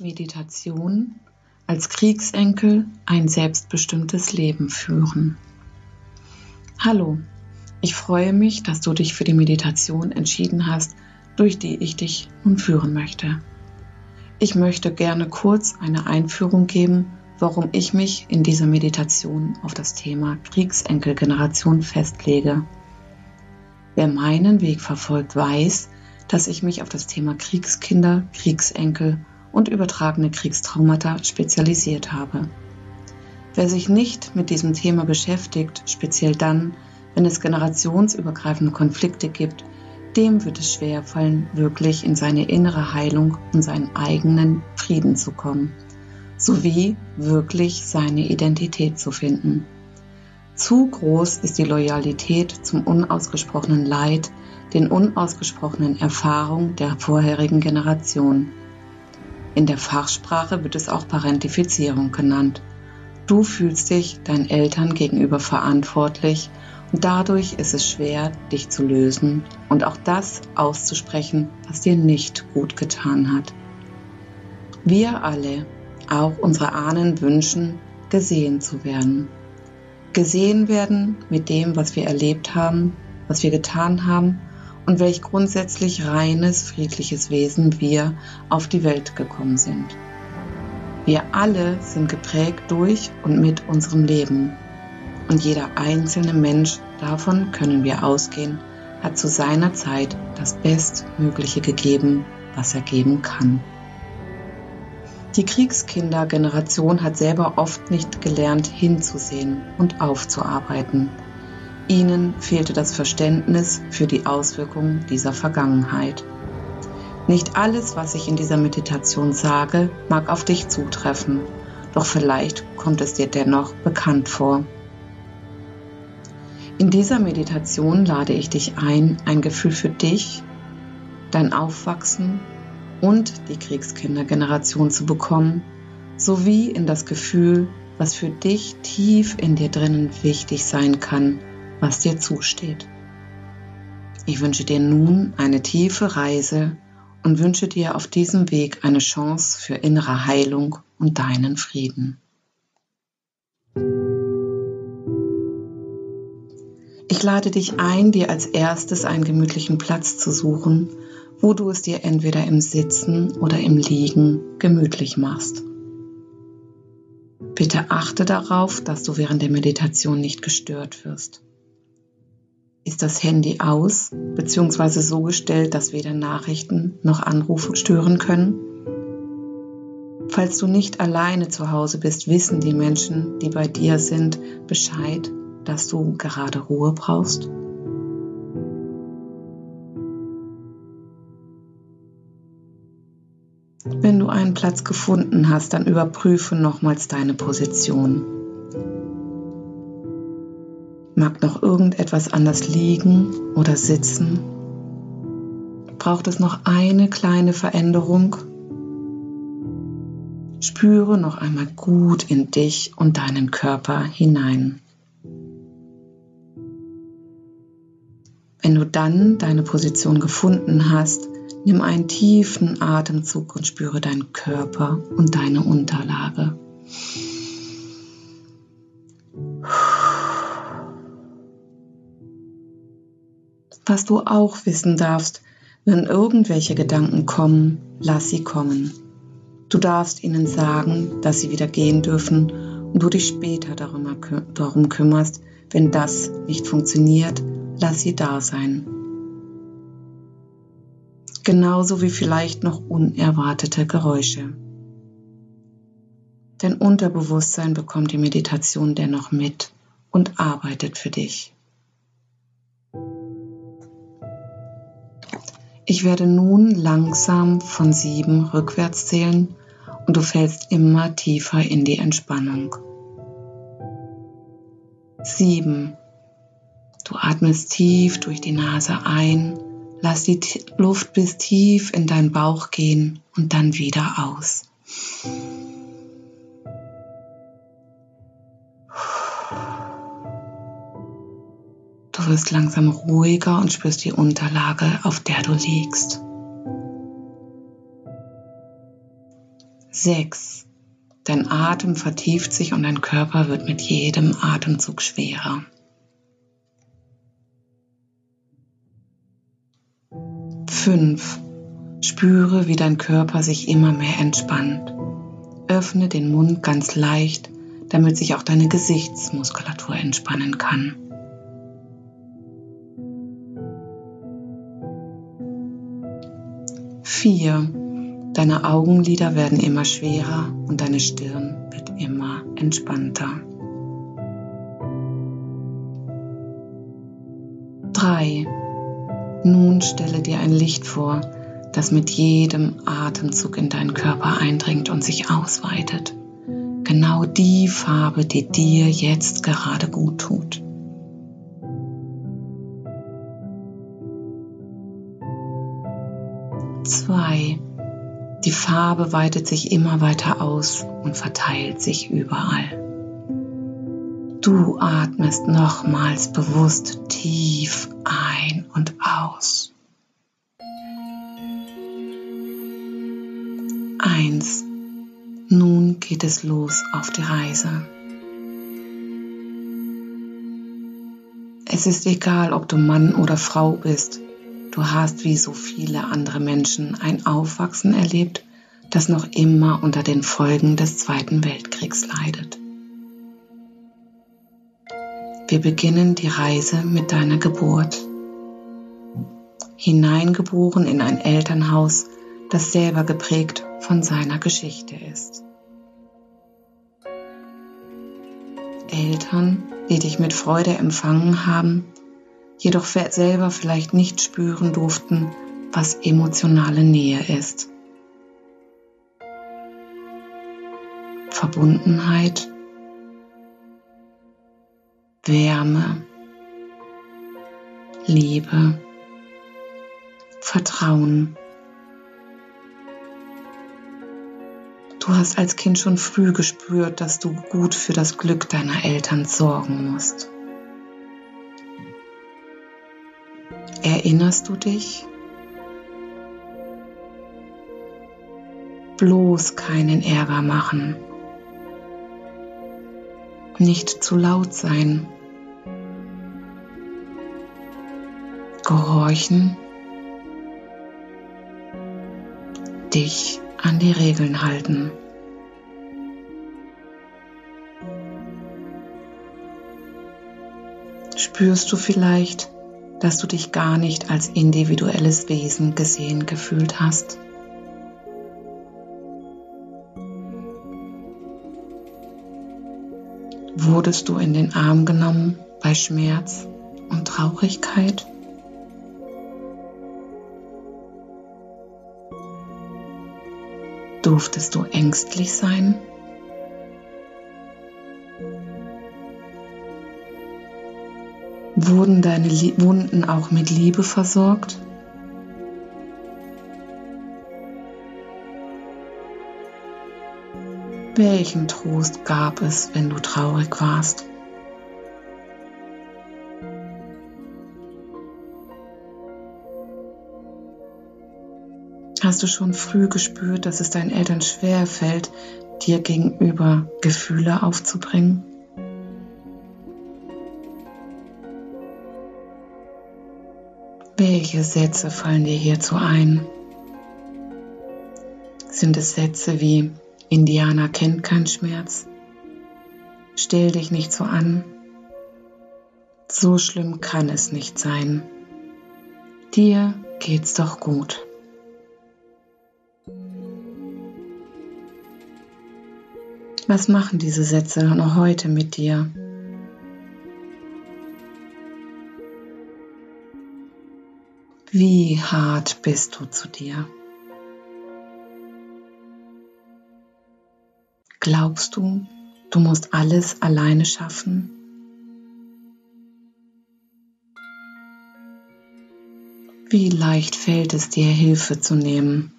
Meditation als Kriegsenkel ein selbstbestimmtes Leben führen. Hallo, ich freue mich, dass du dich für die Meditation entschieden hast, durch die ich dich nun führen möchte. Ich möchte gerne kurz eine Einführung geben, warum ich mich in dieser Meditation auf das Thema Kriegsenkelgeneration festlege. Wer meinen Weg verfolgt, weiß, dass ich mich auf das Thema Kriegskinder, Kriegsenkel und übertragene Kriegstraumata spezialisiert habe. Wer sich nicht mit diesem Thema beschäftigt, speziell dann, wenn es generationsübergreifende Konflikte gibt, dem wird es schwerfallen, wirklich in seine innere Heilung und seinen eigenen Frieden zu kommen, sowie wirklich seine Identität zu finden. Zu groß ist die Loyalität zum unausgesprochenen Leid, den unausgesprochenen Erfahrungen der vorherigen Generation. In der Fachsprache wird es auch Parentifizierung genannt. Du fühlst dich deinen Eltern gegenüber verantwortlich und dadurch ist es schwer, dich zu lösen und auch das auszusprechen, was dir nicht gut getan hat. Wir alle, auch unsere Ahnen, wünschen, gesehen zu werden gesehen werden mit dem, was wir erlebt haben, was wir getan haben und welch grundsätzlich reines, friedliches Wesen wir auf die Welt gekommen sind. Wir alle sind geprägt durch und mit unserem Leben. Und jeder einzelne Mensch, davon können wir ausgehen, hat zu seiner Zeit das Bestmögliche gegeben, was er geben kann. Die Kriegskindergeneration hat selber oft nicht gelernt hinzusehen und aufzuarbeiten. Ihnen fehlte das Verständnis für die Auswirkungen dieser Vergangenheit. Nicht alles, was ich in dieser Meditation sage, mag auf dich zutreffen, doch vielleicht kommt es dir dennoch bekannt vor. In dieser Meditation lade ich dich ein, ein Gefühl für dich, dein Aufwachsen und die Kriegskindergeneration zu bekommen, sowie in das Gefühl, was für dich tief in dir drinnen wichtig sein kann, was dir zusteht. Ich wünsche dir nun eine tiefe Reise und wünsche dir auf diesem Weg eine Chance für innere Heilung und deinen Frieden. Ich lade dich ein, dir als erstes einen gemütlichen Platz zu suchen, wo du es dir entweder im Sitzen oder im Liegen gemütlich machst. Bitte achte darauf, dass du während der Meditation nicht gestört wirst. Ist das Handy aus bzw. so gestellt, dass weder Nachrichten noch Anrufe stören können? Falls du nicht alleine zu Hause bist, wissen die Menschen, die bei dir sind, Bescheid, dass du gerade Ruhe brauchst? Wenn du einen Platz gefunden hast, dann überprüfe nochmals deine Position. Mag noch irgendetwas anders liegen oder sitzen? Braucht es noch eine kleine Veränderung? Spüre noch einmal gut in dich und deinen Körper hinein. Wenn du dann deine Position gefunden hast, Nimm einen tiefen Atemzug und spüre deinen Körper und deine Unterlage. Was du auch wissen darfst, wenn irgendwelche Gedanken kommen, lass sie kommen. Du darfst ihnen sagen, dass sie wieder gehen dürfen und du dich später darum, kümmerst, wenn das nicht funktioniert, lass sie da sein genauso wie vielleicht noch unerwartete Geräusche. Dein Unterbewusstsein bekommt die Meditation dennoch mit und arbeitet für dich. Ich werde nun langsam von sieben rückwärts zählen und du fällst immer tiefer in die Entspannung. Sieben. Du atmest tief durch die Nase ein Lass die Luft bis tief in deinen Bauch gehen und dann wieder aus. Du wirst langsam ruhiger und spürst die Unterlage, auf der du liegst. Sechs. Dein Atem vertieft sich und dein Körper wird mit jedem Atemzug schwerer. Fünf. Spüre, wie dein Körper sich immer mehr entspannt. Öffne den Mund ganz leicht, damit sich auch deine Gesichtsmuskulatur entspannen kann. Vier. Deine Augenlider werden immer schwerer und deine Stirn wird immer entspannter. Drei. Nun stelle dir ein Licht vor, das mit jedem Atemzug in deinen Körper eindringt und sich ausweitet. Genau die Farbe, die dir jetzt gerade gut tut. Zwei. Die Farbe weitet sich immer weiter aus und verteilt sich überall. Du atmest nochmals bewusst tief ein und aus. Eins. Nun geht es los auf die Reise. Es ist egal, ob du Mann oder Frau bist. Du hast wie so viele andere Menschen ein Aufwachsen erlebt, das noch immer unter den Folgen des Zweiten Weltkriegs leidet. Wir beginnen die Reise mit deiner Geburt. Hineingeboren in ein Elternhaus, das selber geprägt von seiner Geschichte ist. Eltern, die dich mit Freude empfangen haben, jedoch selber vielleicht nicht spüren durften, was emotionale Nähe ist. Verbundenheit, Wärme, Liebe, Vertrauen. Du hast als Kind schon früh gespürt, dass du gut für das Glück deiner Eltern sorgen musst. Erinnerst du dich? Bloß keinen Ärger machen. Nicht zu laut sein. Gehorchen. Dich an die Regeln halten. Spürst du vielleicht, dass du dich gar nicht als individuelles Wesen gesehen gefühlt hast? Wurdest du in den Arm genommen bei Schmerz und Traurigkeit? Durftest du ängstlich sein? Wurden deine Wunden auch mit Liebe versorgt? Welchen Trost gab es, wenn du traurig warst? Hast du schon früh gespürt, dass es deinen Eltern schwer fällt, dir gegenüber Gefühle aufzubringen? Welche Sätze fallen dir hierzu ein? Sind es Sätze wie Indianer kennt keinen Schmerz? Stell dich nicht so an. So schlimm kann es nicht sein. Dir geht's doch gut. Was machen diese Sätze noch heute mit dir? Wie hart bist du zu dir? Glaubst du, du musst alles alleine schaffen? Wie leicht fällt es dir, Hilfe zu nehmen?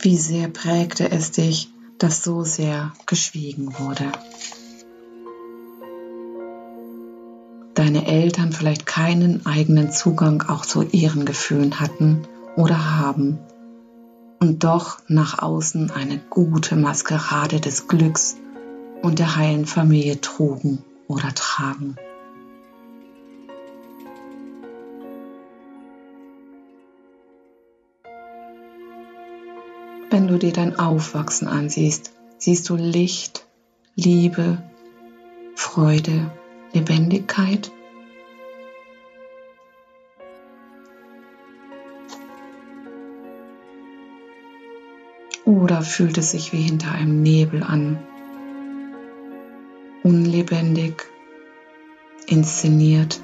Wie sehr prägte es dich, dass so sehr geschwiegen wurde? deine Eltern vielleicht keinen eigenen Zugang auch zu ihren Gefühlen hatten oder haben und doch nach außen eine gute Maskerade des Glücks und der heilen Familie trugen oder tragen. Du dir dein Aufwachsen ansiehst, siehst du Licht, Liebe, Freude, Lebendigkeit? Oder fühlt es sich wie hinter einem Nebel an? Unlebendig, inszeniert,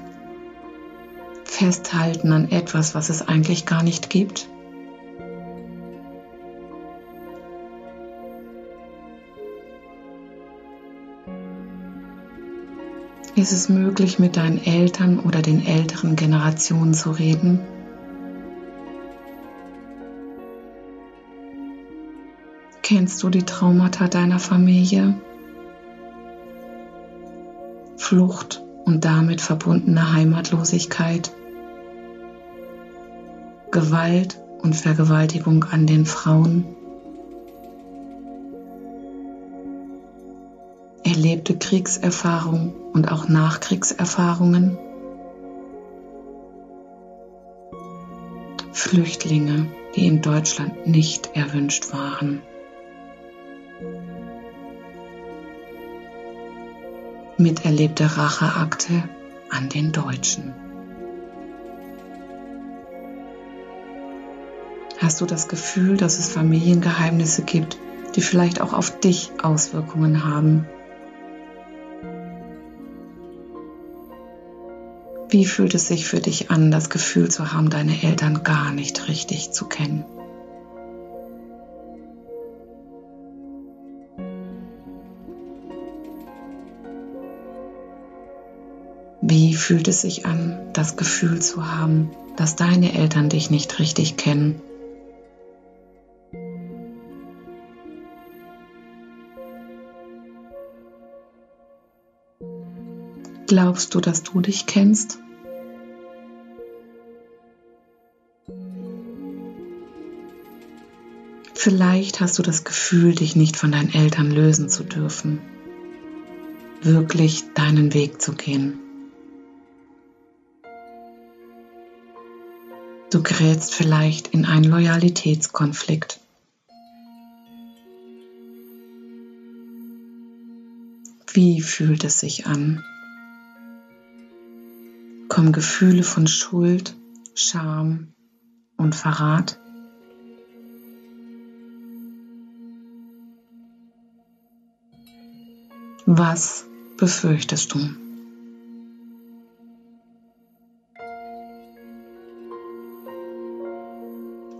festhalten an etwas, was es eigentlich gar nicht gibt? Ist es möglich, mit deinen Eltern oder den älteren Generationen zu reden? Kennst du die Traumata deiner Familie? Flucht und damit verbundene Heimatlosigkeit? Gewalt und Vergewaltigung an den Frauen? Erlebte Kriegserfahrung und auch Nachkriegserfahrungen, Flüchtlinge, die in Deutschland nicht erwünscht waren. Miterlebte Racheakte an den Deutschen. Hast du das Gefühl, dass es Familiengeheimnisse gibt, die vielleicht auch auf dich Auswirkungen haben? Wie fühlt es sich für dich an, das Gefühl zu haben, deine Eltern gar nicht richtig zu kennen? Wie fühlt es sich an, das Gefühl zu haben, dass deine Eltern dich nicht richtig kennen? Glaubst du, dass du dich kennst? Vielleicht hast du das Gefühl, dich nicht von deinen Eltern lösen zu dürfen, wirklich deinen Weg zu gehen. Du gerätst vielleicht in einen Loyalitätskonflikt. Wie fühlt es sich an? Kommen Gefühle von Schuld, Scham und Verrat. Was befürchtest du?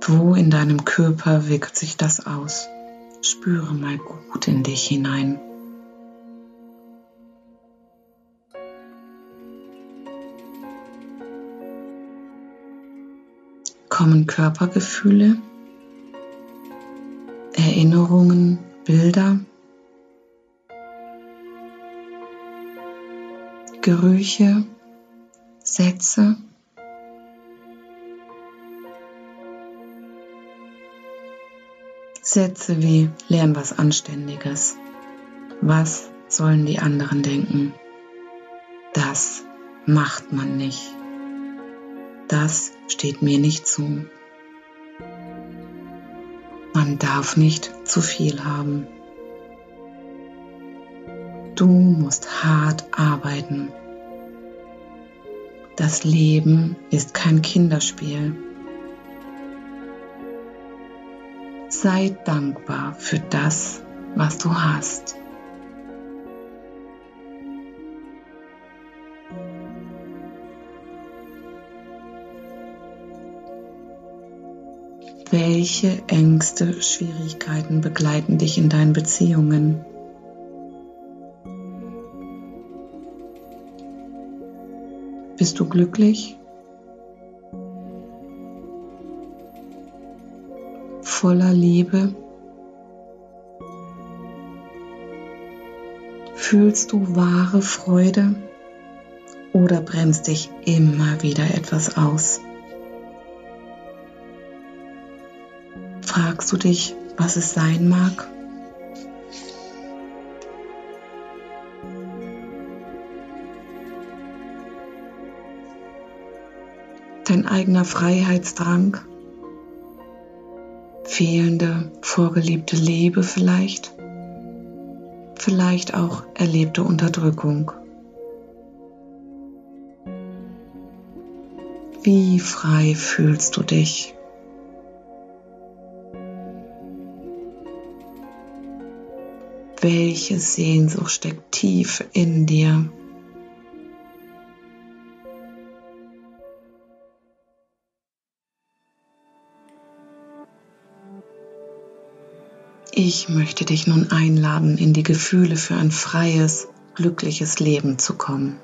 Wo in deinem Körper wirkt sich das aus? Spüre mal gut in dich hinein. Kommen Körpergefühle, Erinnerungen, Bilder, Gerüche, Sätze. Sätze wie lern was Anständiges. Was sollen die anderen denken? Das macht man nicht das steht mir nicht zu. Man darf nicht zu viel haben. Du musst hart arbeiten. Das Leben ist kein Kinderspiel. Sei dankbar für das, was du hast. Welche Ängste, Schwierigkeiten begleiten dich in deinen Beziehungen? Bist du glücklich? Voller Liebe? Fühlst du wahre Freude? oder bremst dich immer wieder etwas aus? Fragst du dich, was es sein mag? Dein eigener Freiheitsdrang? Fehlende, vorgelebte Liebe vielleicht? Vielleicht auch erlebte Unterdrückung? Wie frei fühlst du dich? Welche Sehnsucht steckt tief in dir? Ich möchte dich nun einladen, in die Gefühle für ein freies, glückliches Leben zu kommen.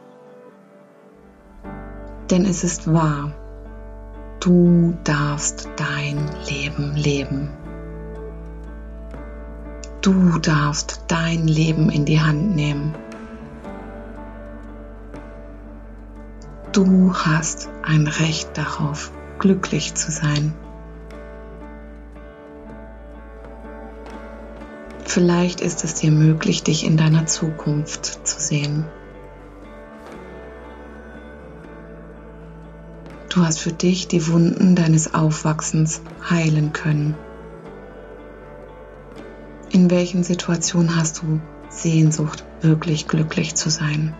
Denn es ist wahr, du darfst dein Leben leben. Du darfst dein Leben in die Hand nehmen. Du hast ein Recht darauf, glücklich zu sein. Vielleicht ist es dir möglich, dich in deiner Zukunft zu sehen. Du hast für dich die Wunden deines Aufwachsens heilen können. In welchen Situationen hast du Sehnsucht, wirklich glücklich zu sein?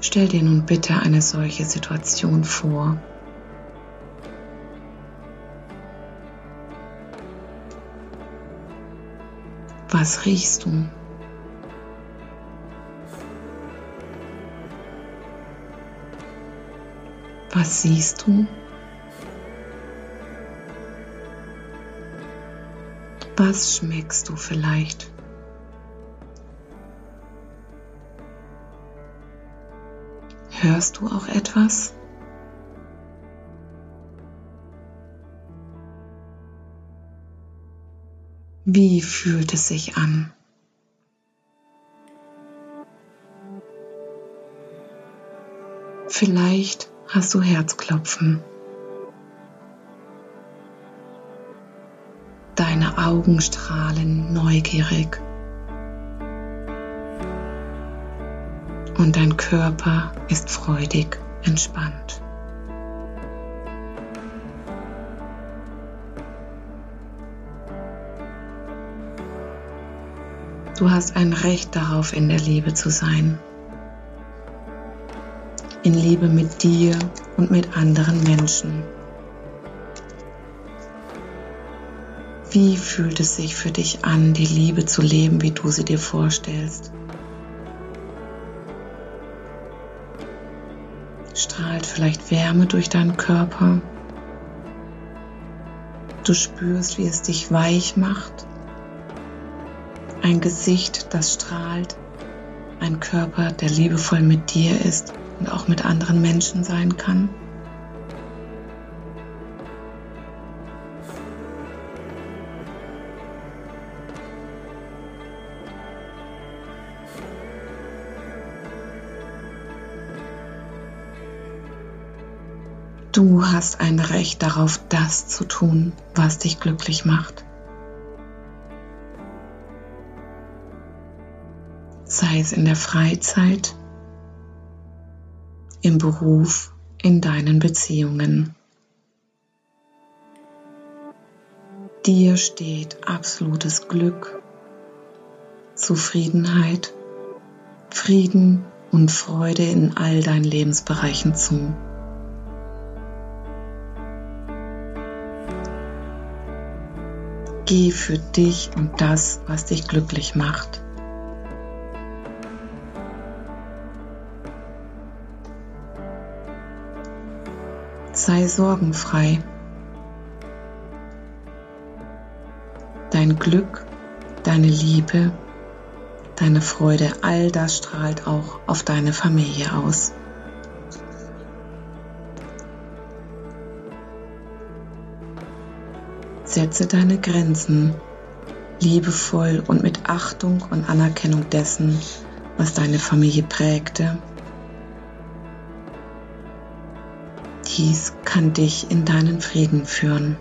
Stell dir nun bitte eine solche Situation vor. Was riechst du? Was siehst du? Was schmeckst du vielleicht? Hörst du auch etwas? Wie fühlt es sich an? Vielleicht hast du Herzklopfen. Deine Augen strahlen neugierig. Und dein Körper ist freudig entspannt. Du hast ein Recht darauf, in der Liebe zu sein in Liebe mit dir und mit anderen Menschen. Wie fühlt es sich für dich an, die Liebe zu leben, wie du sie dir vorstellst? Strahlt vielleicht Wärme durch deinen Körper? Du spürst, wie es dich weich macht? Ein Gesicht, das strahlt? Ein Körper, der liebevoll mit dir ist? und auch mit anderen Menschen sein kann. Du hast ein Recht darauf, das zu tun, was dich glücklich macht. Sei es in der Freizeit, im Beruf, in deinen Beziehungen. Dir steht absolutes Glück, Zufriedenheit, Frieden und Freude in all deinen Lebensbereichen zu. Geh für dich und das, was dich glücklich macht. sei sorgenfrei. Dein Glück, deine Liebe, deine Freude, all das strahlt auch auf deine Familie aus. Setze deine Grenzen liebevoll und mit Achtung und Anerkennung dessen, was deine Familie prägte. Dies kann dich in deinen Frieden führen.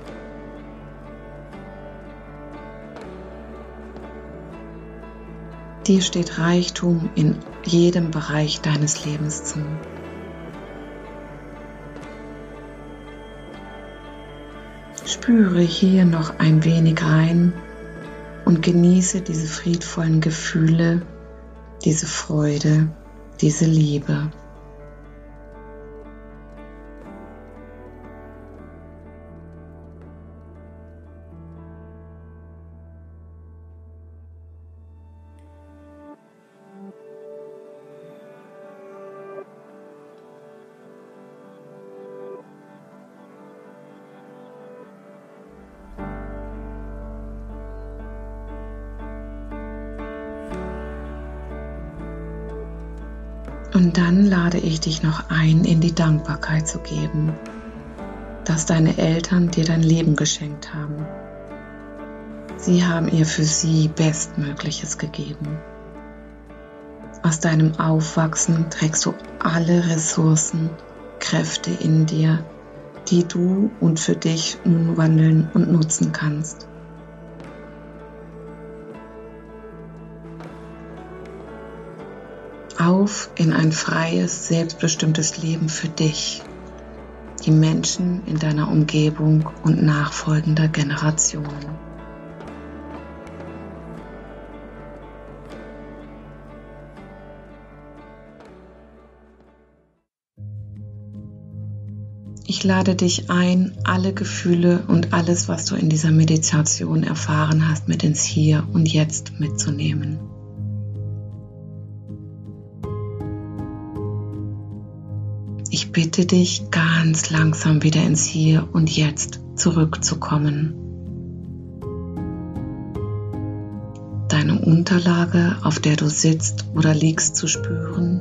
Dir steht Reichtum in jedem Bereich deines Lebens zu. Spüre hier noch ein wenig rein und genieße diese friedvollen Gefühle, diese Freude, diese Liebe. Ich dich noch ein, in die Dankbarkeit zu geben, dass deine Eltern dir dein Leben geschenkt haben. Sie haben ihr für sie Bestmögliches gegeben. Aus deinem Aufwachsen trägst du alle Ressourcen, Kräfte in dir, die du und für dich umwandeln und nutzen kannst. Auf in ein freies, selbstbestimmtes Leben für dich, die Menschen in deiner Umgebung und nachfolgender Generationen. Ich lade dich ein, alle Gefühle und alles, was du in dieser Meditation erfahren hast, mit ins Hier und Jetzt mitzunehmen. Ich bitte dich, ganz langsam wieder ins Hier und Jetzt zurückzukommen. Deine Unterlage, auf der du sitzt oder liegst, zu spüren.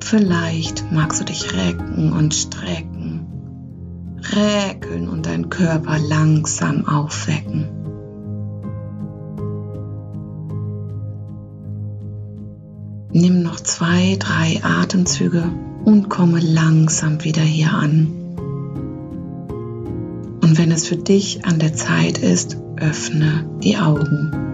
Vielleicht magst du dich recken und strecken, räkeln und deinen Körper langsam aufwecken. Nimm noch zwei, drei Atemzüge und komme langsam wieder hier an. Und wenn es für dich an der Zeit ist, öffne die Augen.